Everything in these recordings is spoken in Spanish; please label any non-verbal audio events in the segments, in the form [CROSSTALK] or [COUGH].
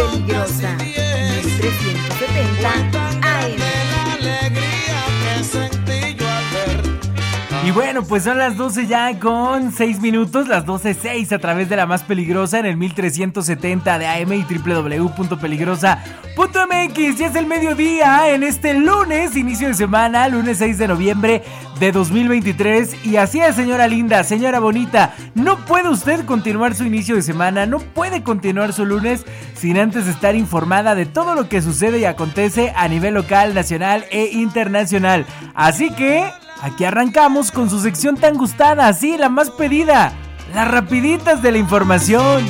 peligrosa. Y bueno, pues son las 12 ya con 6 minutos, las 12.06 a través de la más peligrosa en el 1370 de AM y www.peligrosa.mx. Y es el mediodía en este lunes, inicio de semana, lunes 6 de noviembre de 2023. Y así es, señora linda, señora bonita, no puede usted continuar su inicio de semana, no puede continuar su lunes sin antes estar informada de todo lo que sucede y acontece a nivel local, nacional e internacional. Así que Aquí arrancamos con su sección tan gustada, sí, la más pedida, las rapiditas de la información.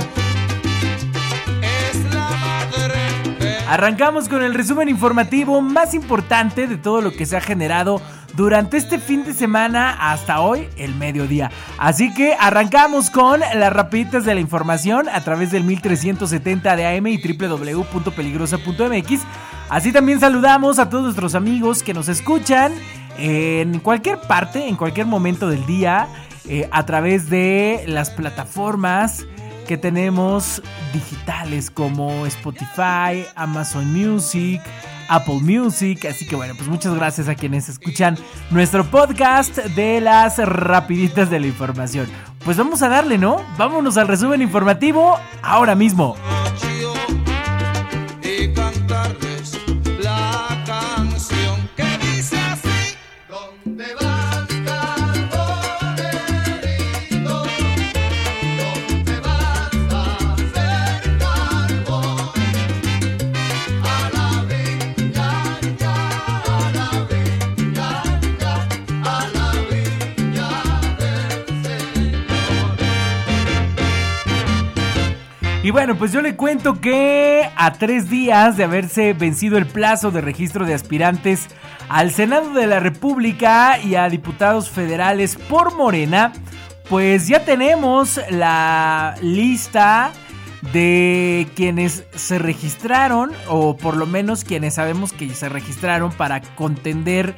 Arrancamos con el resumen informativo más importante de todo lo que se ha generado durante este fin de semana hasta hoy, el mediodía. Así que arrancamos con las rapiditas de la información a través del 1370 de AM y www.peligrosa.mx. Así también saludamos a todos nuestros amigos que nos escuchan en cualquier parte, en cualquier momento del día, eh, a través de las plataformas que tenemos digitales como Spotify, Amazon Music, Apple Music. Así que bueno, pues muchas gracias a quienes escuchan nuestro podcast de las rapiditas de la información. Pues vamos a darle, ¿no? Vámonos al resumen informativo ahora mismo. Y bueno, pues yo le cuento que a tres días de haberse vencido el plazo de registro de aspirantes al Senado de la República y a diputados federales por Morena, pues ya tenemos la lista de quienes se registraron, o por lo menos quienes sabemos que se registraron para contender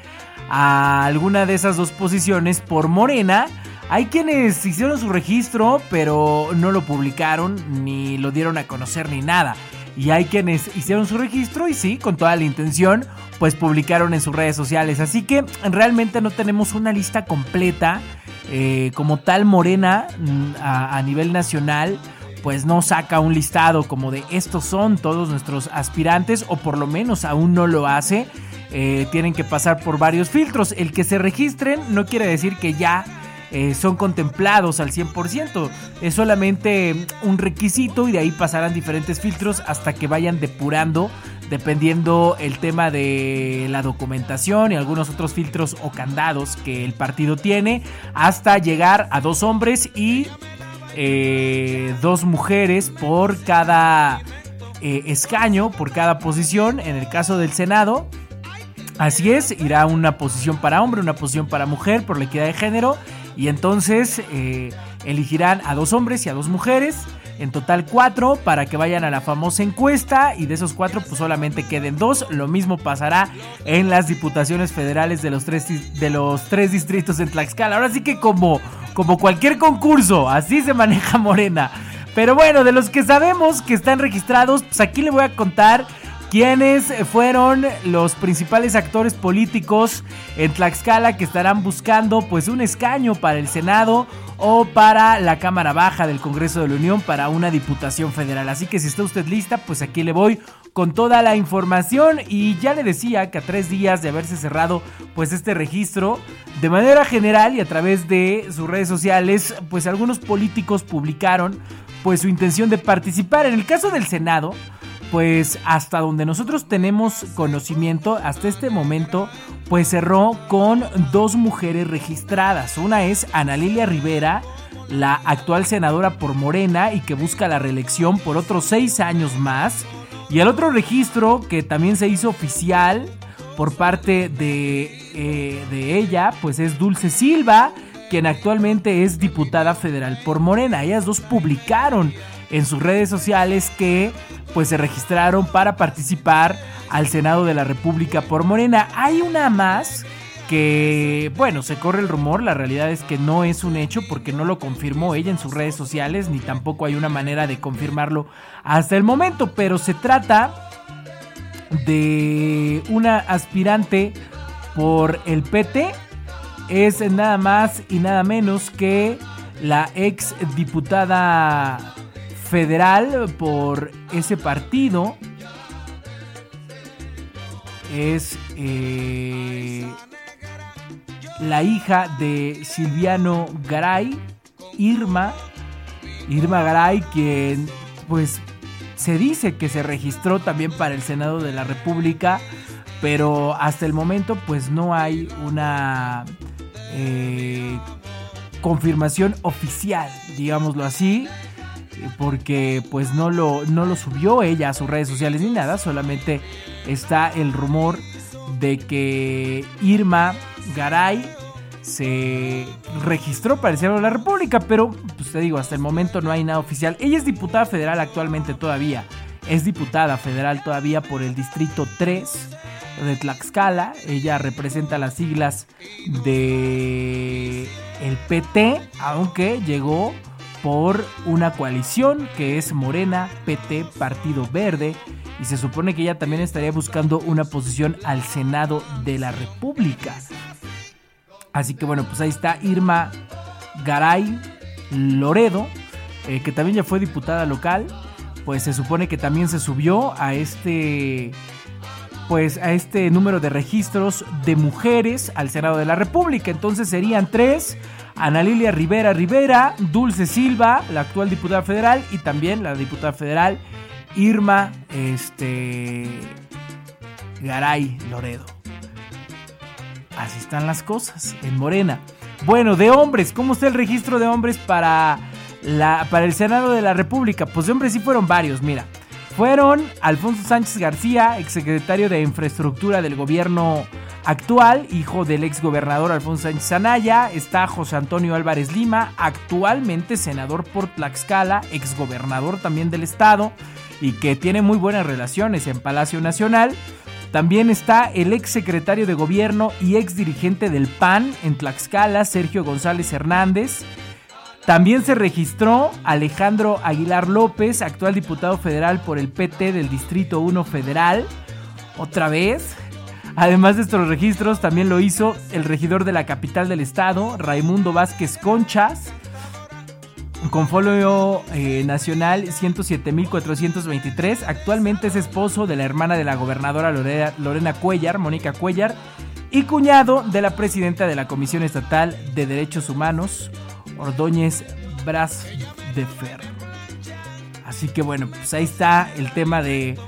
a alguna de esas dos posiciones por Morena. Hay quienes hicieron su registro, pero no lo publicaron, ni lo dieron a conocer, ni nada. Y hay quienes hicieron su registro y sí, con toda la intención, pues publicaron en sus redes sociales. Así que realmente no tenemos una lista completa. Eh, como tal, Morena mm, a, nivel nacional pues no saca un listado como de estos son todos nuestros aspirantes o por lo menos aún no lo hace. Eh, tienen que pasar por varios filtros. El que se registren no quiere decir que ya eh, son contemplados al 100%. Es solamente un requisito y de ahí pasarán diferentes filtros hasta que vayan depurando dependiendo el tema de la documentación y algunos otros filtros o candados que el partido tiene, hasta llegar a dos hombres y eh, dos mujeres por cada eh, escaño, por cada posición. En el caso del Senado, así es, irá una posición para hombre, una posición para mujer por la equidad de género y entonces eh, elegirán a dos hombres y a dos mujeres. En total cuatro para que vayan a la famosa encuesta y de esos cuatro pues solamente queden dos. Lo mismo pasará en las diputaciones federales de los tres, de los tres distritos en Tlaxcala. Ahora sí que como, como cualquier concurso, así se maneja Morena. Pero bueno, de los que sabemos que están registrados, pues aquí le voy a contar ¿Quiénes fueron los principales actores políticos en Tlaxcala que estarán buscando pues un escaño para el Senado o para la Cámara Baja del Congreso de la Unión para una diputación federal. Así que si está usted lista, pues aquí le voy con toda la información y ya le decía que a tres días de haberse cerrado pues este registro, de manera general y a través de sus redes sociales, pues algunos políticos publicaron pues su intención de participar. En el caso del Senado, pues hasta donde nosotros tenemos conocimiento, hasta este momento, pues cerró con dos mujeres registradas. Una es Ana Lilia Rivera, la actual senadora por Morena y que busca la reelección por otros seis años más. Y el otro registro que también se hizo oficial por parte de, eh, de ella, pues es Dulce Silva, quien actualmente es diputada federal por Morena. Ellas dos publicaron en sus redes sociales que pues se registraron para participar al Senado de la República por Morena. Hay una más que, bueno, se corre el rumor, la realidad es que no es un hecho porque no lo confirmó ella en sus redes sociales, ni tampoco hay una manera de confirmarlo hasta el momento, pero se trata de una aspirante por el PT, es nada más y nada menos que la ex diputada federal por ese partido, es eh, la hija de Silviano Garay, Irma, Irma Garay, quien pues se dice que se registró también para el Senado de la República, pero hasta el momento pues no hay una eh, confirmación oficial, digámoslo así, porque pues no lo, no lo subió ella a sus redes sociales ni nada, solamente está el rumor de que Irma Garay se registró para el Senado de la República, pero pues te digo, hasta el momento no hay nada oficial. Ella es diputada federal actualmente todavía, es diputada federal todavía por el Distrito 3 de Tlaxcala, ella representa las siglas de el PT, aunque llegó por una coalición que es Morena, PT, Partido Verde, y se supone que ella también estaría buscando una posición al Senado de la República. Así que bueno, pues ahí está Irma Garay Loredo, eh, que también ya fue diputada local, pues se supone que también se subió a este pues a este número de registros de mujeres al Senado de la República. Entonces serían tres, Ana Lilia Rivera Rivera, Dulce Silva, la actual diputada federal, y también la diputada federal Irma este, Garay Loredo. Así están las cosas en Morena. Bueno, de hombres, ¿cómo está el registro de hombres para, la, para el Senado de la República? Pues de hombres sí fueron varios, mira. Fueron Alfonso Sánchez García, exsecretario de Infraestructura del gobierno actual, hijo del exgobernador Alfonso Sánchez Anaya. Está José Antonio Álvarez Lima, actualmente senador por Tlaxcala, exgobernador también del estado y que tiene muy buenas relaciones en Palacio Nacional. También está el ex secretario de gobierno y ex dirigente del PAN en Tlaxcala, Sergio González Hernández. También se registró Alejandro Aguilar López, actual diputado federal por el PT del Distrito 1 Federal. Otra vez. Además de estos registros, también lo hizo el regidor de la capital del estado, Raimundo Vázquez Conchas, con folio eh, nacional 107.423. Actualmente es esposo de la hermana de la gobernadora Lorena, Cuellar, Mónica Cuellar, y cuñado de la presidenta de la Comisión Estatal de Derechos Humanos, Ordóñez Bras de Ferro. Así que bueno, pues ahí está el tema de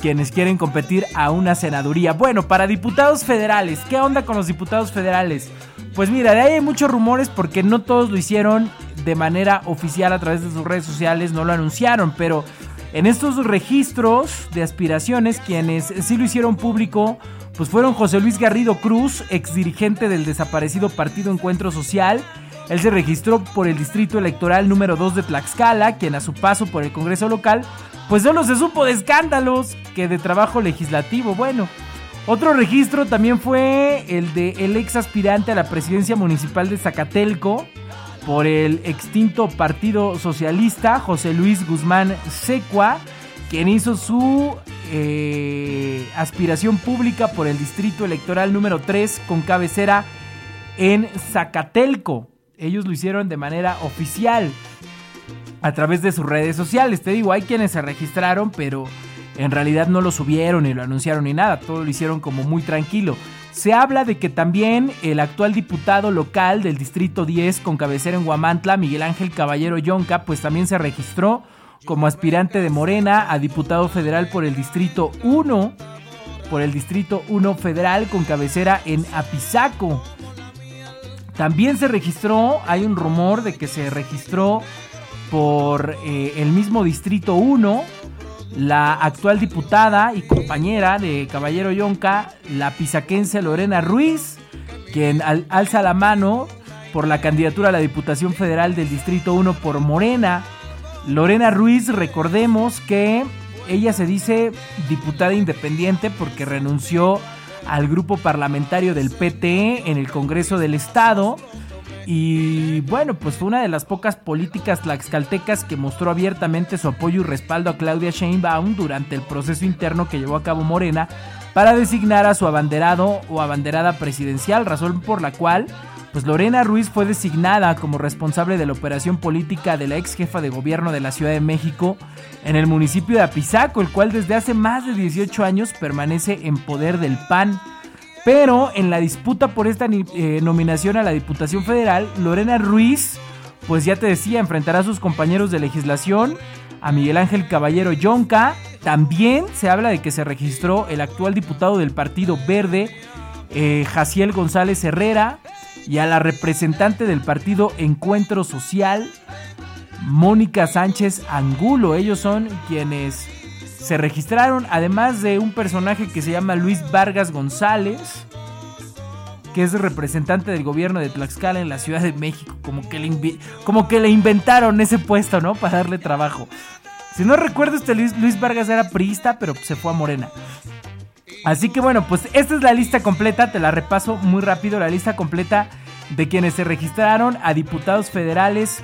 quienes quieren competir a una senaduría. Bueno, para diputados federales, ¿qué onda con los diputados federales? Pues mira, de ahí hay muchos rumores porque no todos lo hicieron de manera oficial a través de sus redes sociales, no lo anunciaron, pero en estos registros de aspiraciones, quienes sí lo hicieron público, pues fueron José Luis Garrido Cruz, ex dirigente del desaparecido Partido Encuentro Social. Él se registró por el distrito electoral número 2 de Tlaxcala, quien a su paso por el Congreso local, pues solo se supo de escándalos que de trabajo legislativo. Bueno, otro registro también fue el de el ex aspirante a la presidencia municipal de Zacatelco, por el extinto Partido Socialista, José Luis Guzmán Secua, quien hizo su eh, aspiración pública por el distrito electoral número 3 con cabecera en Zacatelco. Ellos lo hicieron de manera oficial a través de sus redes sociales. Te digo, hay quienes se registraron, pero en realidad no lo subieron ni lo anunciaron ni nada. Todo lo hicieron como muy tranquilo. Se habla de que también el actual diputado local del Distrito 10 con cabecera en Guamantla, Miguel Ángel Caballero Yonca, pues también se registró como aspirante de Morena a diputado federal por el Distrito 1, por el Distrito 1 federal con cabecera en Apizaco. También se registró, hay un rumor de que se registró por eh, el mismo Distrito 1 la actual diputada y compañera de Caballero Yonca, la pisaquense Lorena Ruiz, quien alza la mano por la candidatura a la Diputación Federal del Distrito 1 por Morena. Lorena Ruiz, recordemos que ella se dice diputada independiente porque renunció al grupo parlamentario del PT en el Congreso del Estado. Y bueno, pues fue una de las pocas políticas tlaxcaltecas que mostró abiertamente su apoyo y respaldo a Claudia Sheinbaum durante el proceso interno que llevó a cabo Morena para designar a su abanderado o abanderada presidencial, razón por la cual pues Lorena Ruiz fue designada como responsable de la operación política de la ex jefa de gobierno de la Ciudad de México en el municipio de Apizaco, el cual desde hace más de 18 años permanece en poder del PAN. Pero en la disputa por esta eh, nominación a la Diputación Federal, Lorena Ruiz, pues ya te decía, enfrentará a sus compañeros de legislación, a Miguel Ángel Caballero Yonca. También se habla de que se registró el actual diputado del Partido Verde, eh, Jaciel González Herrera, y a la representante del partido Encuentro Social, Mónica Sánchez Angulo. Ellos son quienes se registraron, además de un personaje que se llama Luis Vargas González, que es representante del gobierno de Tlaxcala en la Ciudad de México. Como que le, como que le inventaron ese puesto, ¿no? Para darle trabajo. Si no recuerdo, este Luis, Luis Vargas era priista, pero se fue a Morena. Así que bueno, pues esta es la lista completa, te la repaso muy rápido, la lista completa de quienes se registraron a diputados federales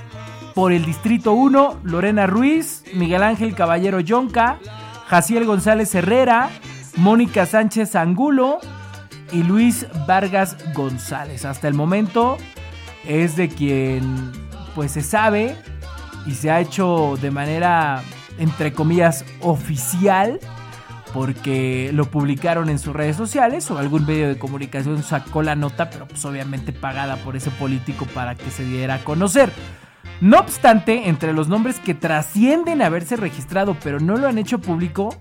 por el Distrito 1, Lorena Ruiz, Miguel Ángel Caballero Yonca, Jaciel González Herrera, Mónica Sánchez Angulo y Luis Vargas González. Hasta el momento es de quien pues se sabe y se ha hecho de manera entre comillas oficial porque lo publicaron en sus redes sociales o algún medio de comunicación sacó la nota, pero pues obviamente pagada por ese político para que se diera a conocer. No obstante, entre los nombres que trascienden haberse registrado pero no lo han hecho público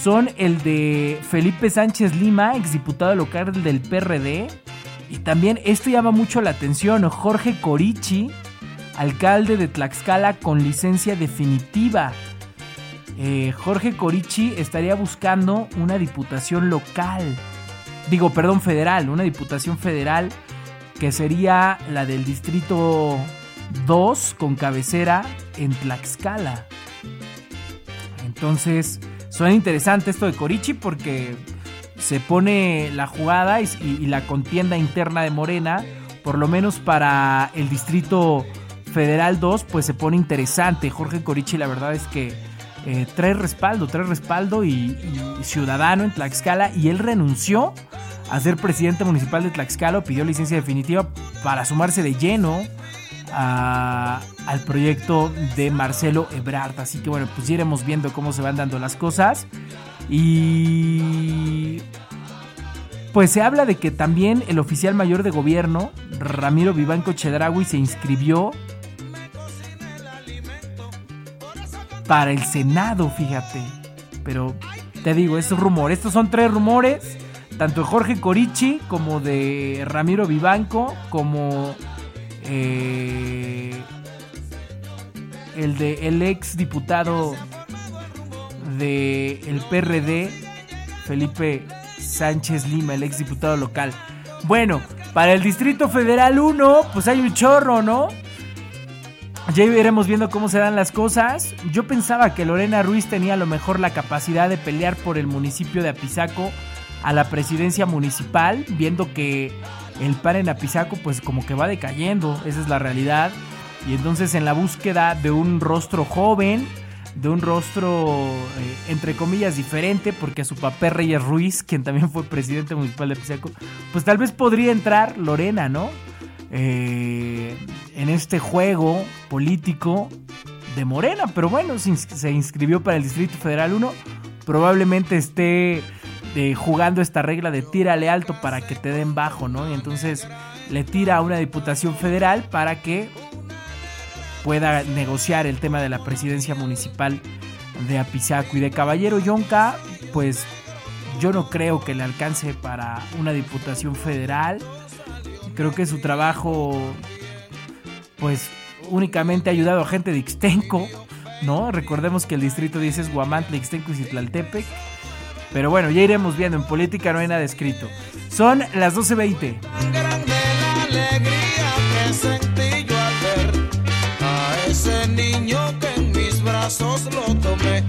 son el de Felipe Sánchez Lima, exdiputado local del PRD, y también esto llama mucho la atención, Jorge Corichi, alcalde de Tlaxcala con licencia definitiva. Eh, Jorge Corichi estaría buscando una diputación local. Digo, perdón, federal, una diputación federal que sería la del distrito 2 con cabecera en Tlaxcala. Entonces, suena interesante esto de Corichi porque se pone la jugada y, y, la contienda interna de Morena, por lo menos para el distrito federal 2, pues se pone interesante. Jorge Corichi, la verdad es que eh, trae respaldo, trae respaldo y, ciudadano en Tlaxcala y él renunció a ser presidente municipal de Tlaxcala, pidió licencia definitiva para sumarse de lleno al proyecto de Marcelo Ebrard. Así que bueno, pues iremos viendo cómo se van dando las cosas. Y pues se habla de que también el oficial mayor de gobierno, Ramiro Vivanco Chedraui, se inscribió para el Senado, fíjate. Pero te digo, es rumor. Estos son tres rumores, tanto de Jorge Corichi como de Ramiro Vivanco, como eh, el de el ex diputado de el PRD, Felipe Sánchez Lima, el ex diputado local. Bueno, para el Distrito Federal 1, pues hay un chorro, ¿no? Ya iremos viendo cómo se dan las cosas. Yo pensaba que Lorena Ruiz tenía a lo mejor la capacidad de pelear por el municipio de Apizaco a la presidencia municipal, viendo que el PAN en Apizaco pues como que va decayendo, esa es la realidad. Y entonces en la búsqueda de un rostro joven, de un rostro eh, entre comillas diferente, porque a su papá Reyes Ruiz, quien también fue presidente municipal de Apizaco, pues tal vez podría entrar Lorena, ¿no? Eh, en este juego político de Morena. Pero bueno, se inscribió para el Distrito Federal 1. Probablemente esté jugando esta regla de tírale alto para que te den bajo, ¿no? Y entonces le tira a una diputación federal para que pueda negociar el tema de la presidencia municipal de Apizaco y de Caballero Yonca, pues yo no creo que le alcance para una diputación federal. Creo que su trabajo pues únicamente ha ayudado a gente de Ixtenco, ¿no? Recordemos que el distrito 10 es Guamantla, Ixtenco y Citlaltepec. Pero bueno, ya iremos viendo, en política no hay nada escrito. Son las 12.20. a ese niño que en mis brazos lo tomé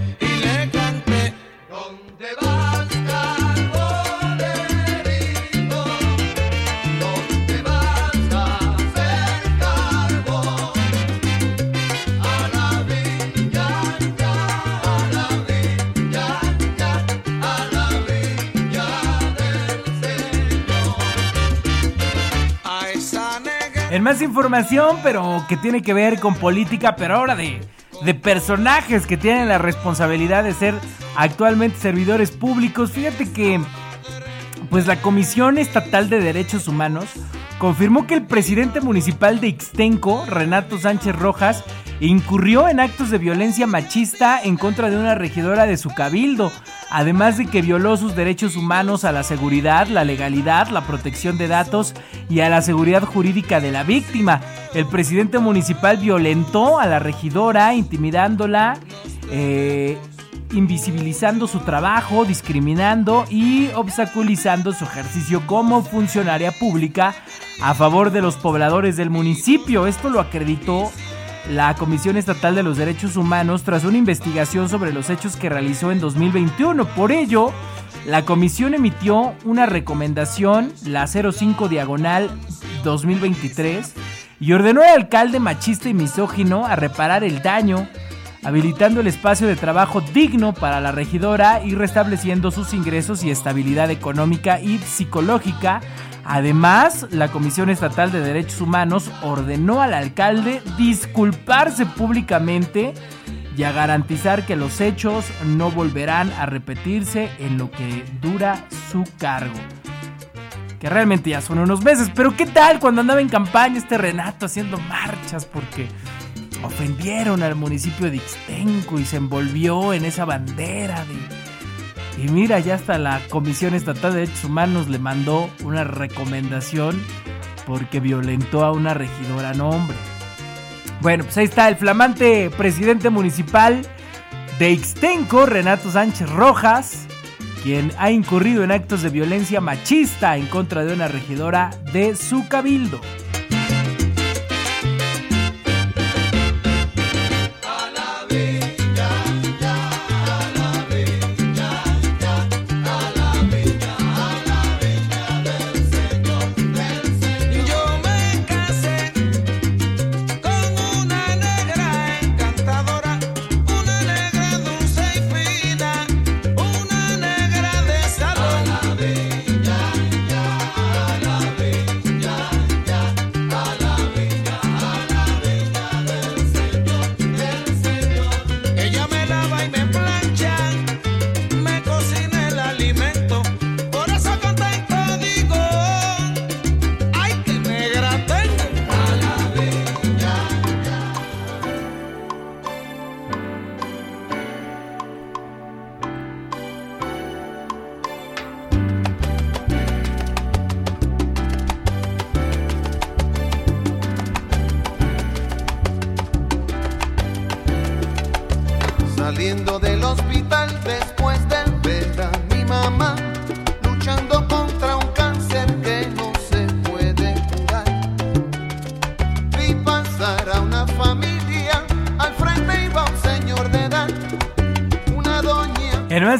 más información, pero que tiene que ver con política, pero ahora de, de personajes que tienen la responsabilidad de ser actualmente servidores públicos. Fíjate que pues la Comisión Estatal de Derechos Humanos confirmó que el presidente municipal de Ixtenco, Renato Sánchez Rojas, incurrió en actos de violencia machista en contra de una regidora de su cabildo, además de que violó sus derechos humanos a la seguridad, la legalidad, la protección de datos y a la seguridad jurídica de la víctima. El presidente municipal violentó a la regidora, intimidándola. Eh, invisibilizando su trabajo, discriminando y obstaculizando su ejercicio como funcionaria pública a favor de los pobladores del municipio. Esto lo acreditó la Comisión Estatal de los Derechos Humanos tras una investigación sobre los hechos que realizó en 2021. Por ello, la comisión emitió una recomendación, la 05 diagonal 2023, y ordenó al alcalde machista y misógino a reparar el daño, habilitando el espacio de trabajo digno para la regidora y restableciendo sus ingresos y estabilidad económica y psicológica Además, la Comisión Estatal de Derechos Humanos ordenó al alcalde disculparse públicamente y a garantizar que los hechos no volverán a repetirse en lo que dura su cargo. Que realmente ya son unos meses, pero ¿qué tal cuando andaba en campaña este Renato haciendo marchas porque ofendieron al municipio de Ixtenco y se envolvió en esa bandera de y mira, ya hasta la Comisión Estatal de Derechos Humanos le mandó una recomendación porque violentó a una regidora, no hombre. Bueno, pues ahí está el flamante presidente municipal de Ixtenco, Renato Sánchez Rojas, quien ha incurrido en actos de violencia machista en contra de una regidora de su cabildo.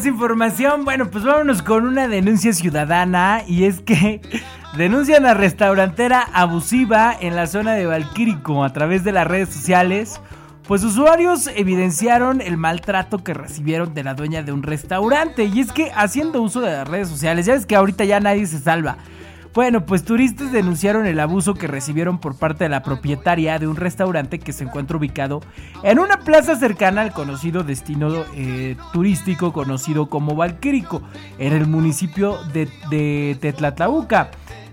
Información, bueno, pues vámonos con una denuncia ciudadana y es que [LAUGHS] denuncian a restaurantera abusiva en la zona de Valquírico a través de las redes sociales. Pues usuarios evidenciaron el maltrato que recibieron de la dueña de un restaurante. Y es que haciendo uso de las redes sociales, ya es que ahorita ya nadie se salva. Bueno, pues turistas denunciaron el abuso que recibieron por parte de la propietaria de un restaurante que se encuentra ubicado en una plaza cercana al conocido destino eh, turístico conocido como Valquírico, en el municipio de, de.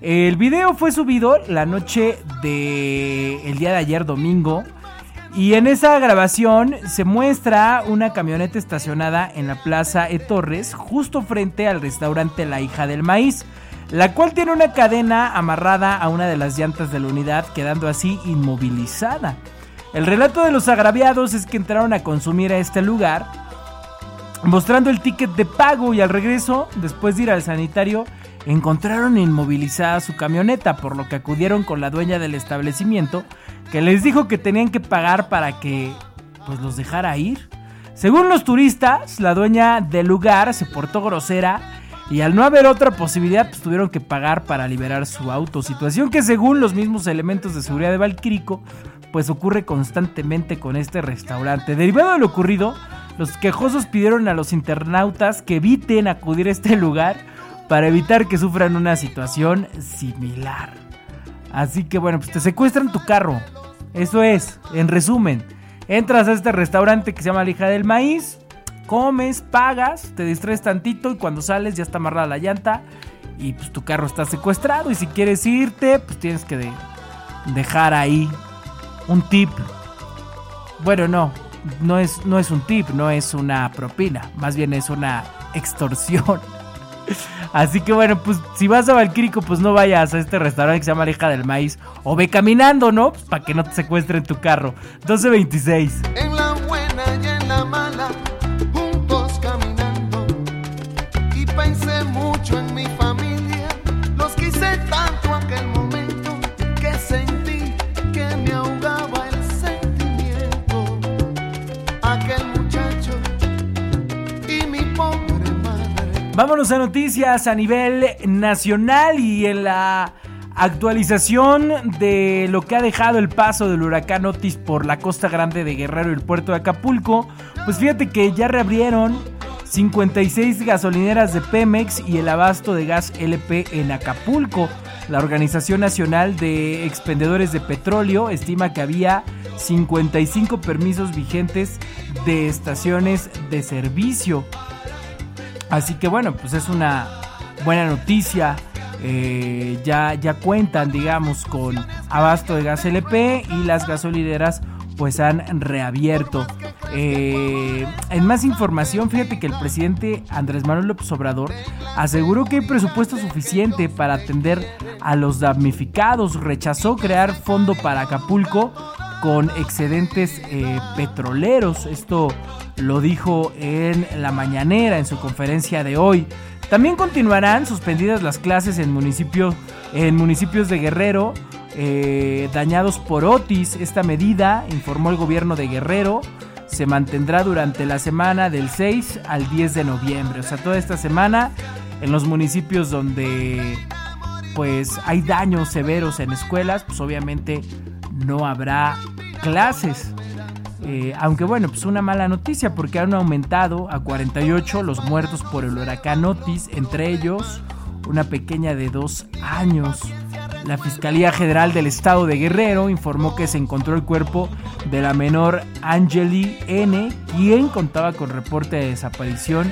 El video fue subido la noche del el día de ayer domingo y en esa grabación se muestra una camioneta estacionada en la Plaza E Torres, justo frente al restaurante La Hija del Maíz, la cual tiene una cadena amarrada a una de las llantas de la unidad, quedando así inmovilizada. El relato de los agraviados es que entraron a consumir a este lugar, mostrando el ticket de pago y al regreso, después de ir al sanitario, encontraron inmovilizada su camioneta, por lo que acudieron con la dueña del establecimiento, que les dijo que tenían que pagar para que pues los dejara ir. Según los turistas, la dueña del lugar se portó grosera y al no haber otra posibilidad, pues tuvieron que pagar para liberar su auto. Situación que según los mismos elementos de seguridad de Valquírico, pues ocurre constantemente con este restaurante. Derivado de lo ocurrido, los quejosos pidieron a los internautas que eviten acudir a este lugar para evitar que sufran una situación similar. Así que bueno, pues te secuestran tu carro. Eso es, en resumen. Entras a este restaurante que se llama La Hija del Maíz, comes, pagas, te distraes tantito y cuando sales ya está amarrada la llanta y pues tu carro está secuestrado y si quieres irte, pues tienes que dejar ahí un tip. Bueno, no, no es, no es un tip, no es una propina, más bien es una extorsión. [LAUGHS] Así que bueno, pues si vas a Valquírico, pues no vayas a este restaurante que se llama Leja del Maíz. O ve caminando, ¿no? Pues para que no te secuestren tu carro. 1226. Vámonos a noticias a nivel nacional y en la actualización de lo que ha dejado el paso del huracán Otis por la costa grande de Guerrero y el puerto de Acapulco. Pues fíjate que ya reabrieron 56 gasolineras de Pemex y el abasto de gas LP en Acapulco. La Organización Nacional de Expendedores de Petróleo estima que había 55 permisos vigentes de estaciones de servicio. Así que bueno, pues es una buena noticia. Eh, ya, ya cuentan, digamos, con abasto de gas LP y las gasolineras pues han reabierto. Eh, en más información, fíjate que el presidente Andrés Manuel López Obrador aseguró que hay presupuesto suficiente para atender a los damnificados. Rechazó crear fondo para Acapulco con excedentes eh, petroleros. Esto lo dijo en la mañanera, en su conferencia de hoy. También continuarán suspendidas las clases en municipios, en municipios de Guerrero eh, dañados por Otis. Esta medida, informó el gobierno de Guerrero, se mantendrá durante la semana del 6 al 10 de noviembre. O sea, toda esta semana en los municipios donde pues hay daños severos en escuelas, pues obviamente no habrá clases. Eh, aunque bueno, pues una mala noticia porque han aumentado a 48 los muertos por el huracán Otis, entre ellos una pequeña de dos años. La Fiscalía General del Estado de Guerrero informó que se encontró el cuerpo de la menor Angeli N, quien contaba con reporte de desaparición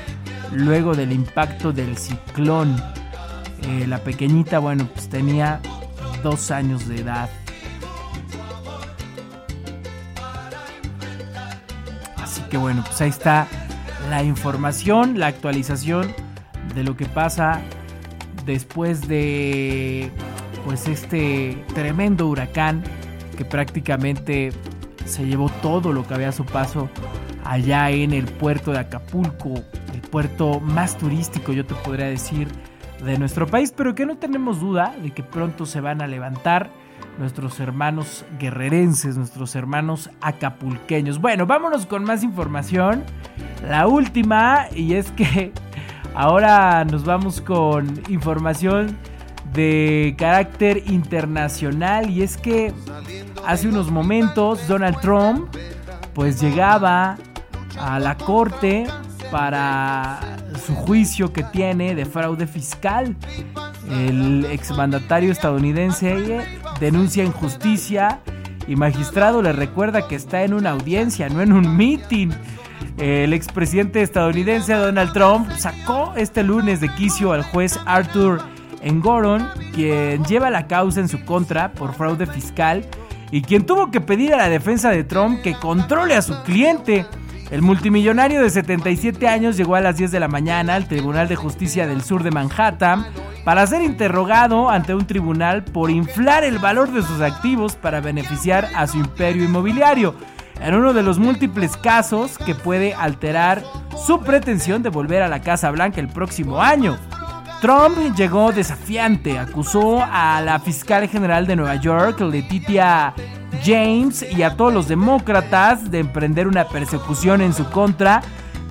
luego del impacto del ciclón. Eh, la pequeñita, bueno, pues tenía dos años de edad. Que bueno, pues ahí está la información, la actualización de lo que pasa después de pues este tremendo huracán que prácticamente se llevó todo lo que había a su paso allá en el puerto de Acapulco, el puerto más turístico yo te podría decir de nuestro país, pero que no tenemos duda de que pronto se van a levantar nuestros hermanos guerrerenses, nuestros hermanos acapulqueños. Bueno, vámonos con más información. La última, y es que [LAUGHS] ahora nos vamos con información de carácter internacional, y es que hace unos momentos Donald Trump pues llegaba a la corte para su juicio que tiene de fraude fiscal. El exmandatario estadounidense denuncia injusticia y magistrado le recuerda que está en una audiencia, no en un meeting. El expresidente estadounidense Donald Trump sacó este lunes de quicio al juez Arthur Engoron, quien lleva la causa en su contra por fraude fiscal y quien tuvo que pedir a la defensa de Trump que controle a su cliente. El multimillonario de 77 años llegó a las 10 de la mañana al Tribunal de Justicia del Sur de Manhattan para ser interrogado ante un tribunal por inflar el valor de sus activos para beneficiar a su imperio inmobiliario, en uno de los múltiples casos que puede alterar su pretensión de volver a la Casa Blanca el próximo año. Trump llegó desafiante, acusó a la fiscal general de Nueva York, Letitia James y a todos los demócratas de emprender una persecución en su contra,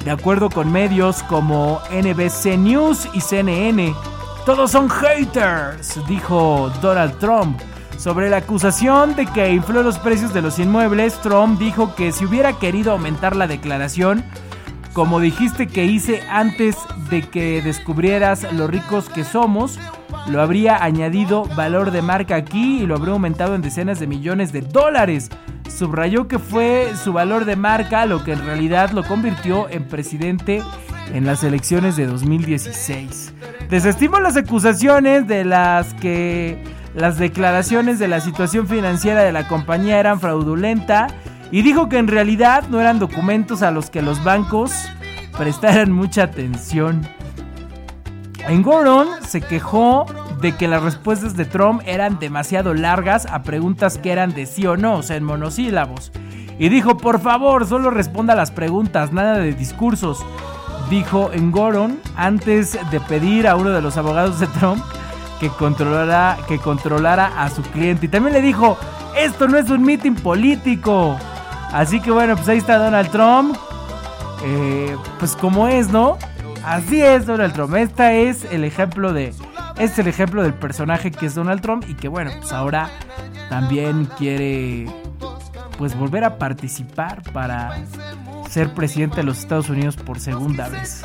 de acuerdo con medios como NBC News y CNN. Todos son haters, dijo Donald Trump. Sobre la acusación de que infló los precios de los inmuebles, Trump dijo que si hubiera querido aumentar la declaración, como dijiste que hice antes de que descubrieras lo ricos que somos, lo habría añadido valor de marca aquí y lo habría aumentado en decenas de millones de dólares. Subrayó que fue su valor de marca lo que en realidad lo convirtió en presidente en las elecciones de 2016. Desestimó las acusaciones de las que las declaraciones de la situación financiera de la compañía eran fraudulenta y dijo que en realidad no eran documentos a los que los bancos prestaran mucha atención. En Gordon se quejó de que las respuestas de Trump eran demasiado largas a preguntas que eran de sí o no, o sea, en monosílabos. Y dijo, por favor, solo responda a las preguntas, nada de discursos. Dijo en Gordon antes de pedir a uno de los abogados de Trump que controlara, que controlara a su cliente. Y también le dijo, esto no es un mitin político. Así que bueno, pues ahí está Donald Trump. Eh, pues como es, ¿no? Así es Donald Trump. Este es el ejemplo de. Este es el ejemplo del personaje que es Donald Trump. Y que bueno, pues ahora también quiere. Pues volver a participar para ser presidente de los Estados Unidos por segunda vez.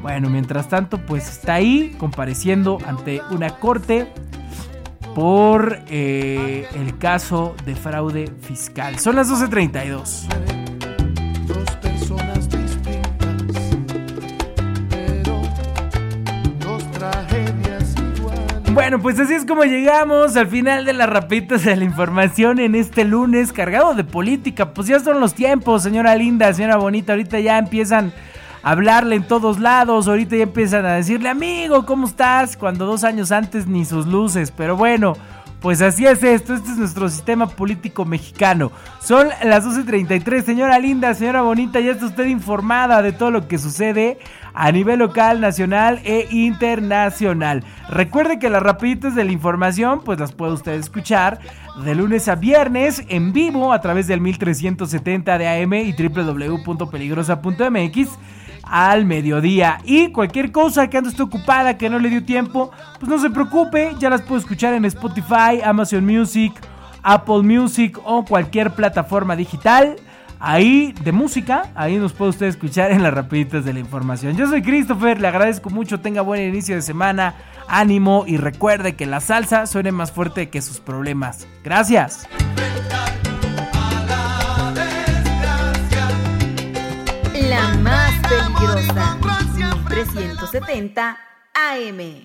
Bueno, mientras tanto, pues está ahí compareciendo ante una corte por eh, el caso de fraude fiscal. Son las 12.32. Dos personas distintas, pero dos tragedias iguales. Bueno, pues así es como llegamos al final de las rapitas de la información en este lunes cargado de política. Pues ya son los tiempos, señora linda, señora bonita. Ahorita ya empiezan hablarle en todos lados. Ahorita ya empiezan a decirle, amigo, ¿cómo estás? Cuando dos años antes ni sus luces. Pero bueno. Pues así es esto, este es nuestro sistema político mexicano. Son las 12.33, señora linda, señora bonita, ya está usted informada de todo lo que sucede a nivel local, nacional e internacional. Recuerde que las rapiditas de la información, pues las puede usted escuchar de lunes a viernes en vivo a través del 1370 de AM y www.peligrosa.mx al mediodía. Y cualquier cosa que ande usted ocupada, que no le dio tiempo, pues no se preocupe, ya las puedo escuchar en Spotify, Amazon Music, Apple Music o cualquier plataforma digital. Ahí de música, ahí nos puede usted escuchar en las rapiditas de la información. Yo soy Christopher, le agradezco mucho, tenga buen inicio de semana, ánimo y recuerde que la salsa suene más fuerte que sus problemas. Gracias. Peligrosa. 1370 AM.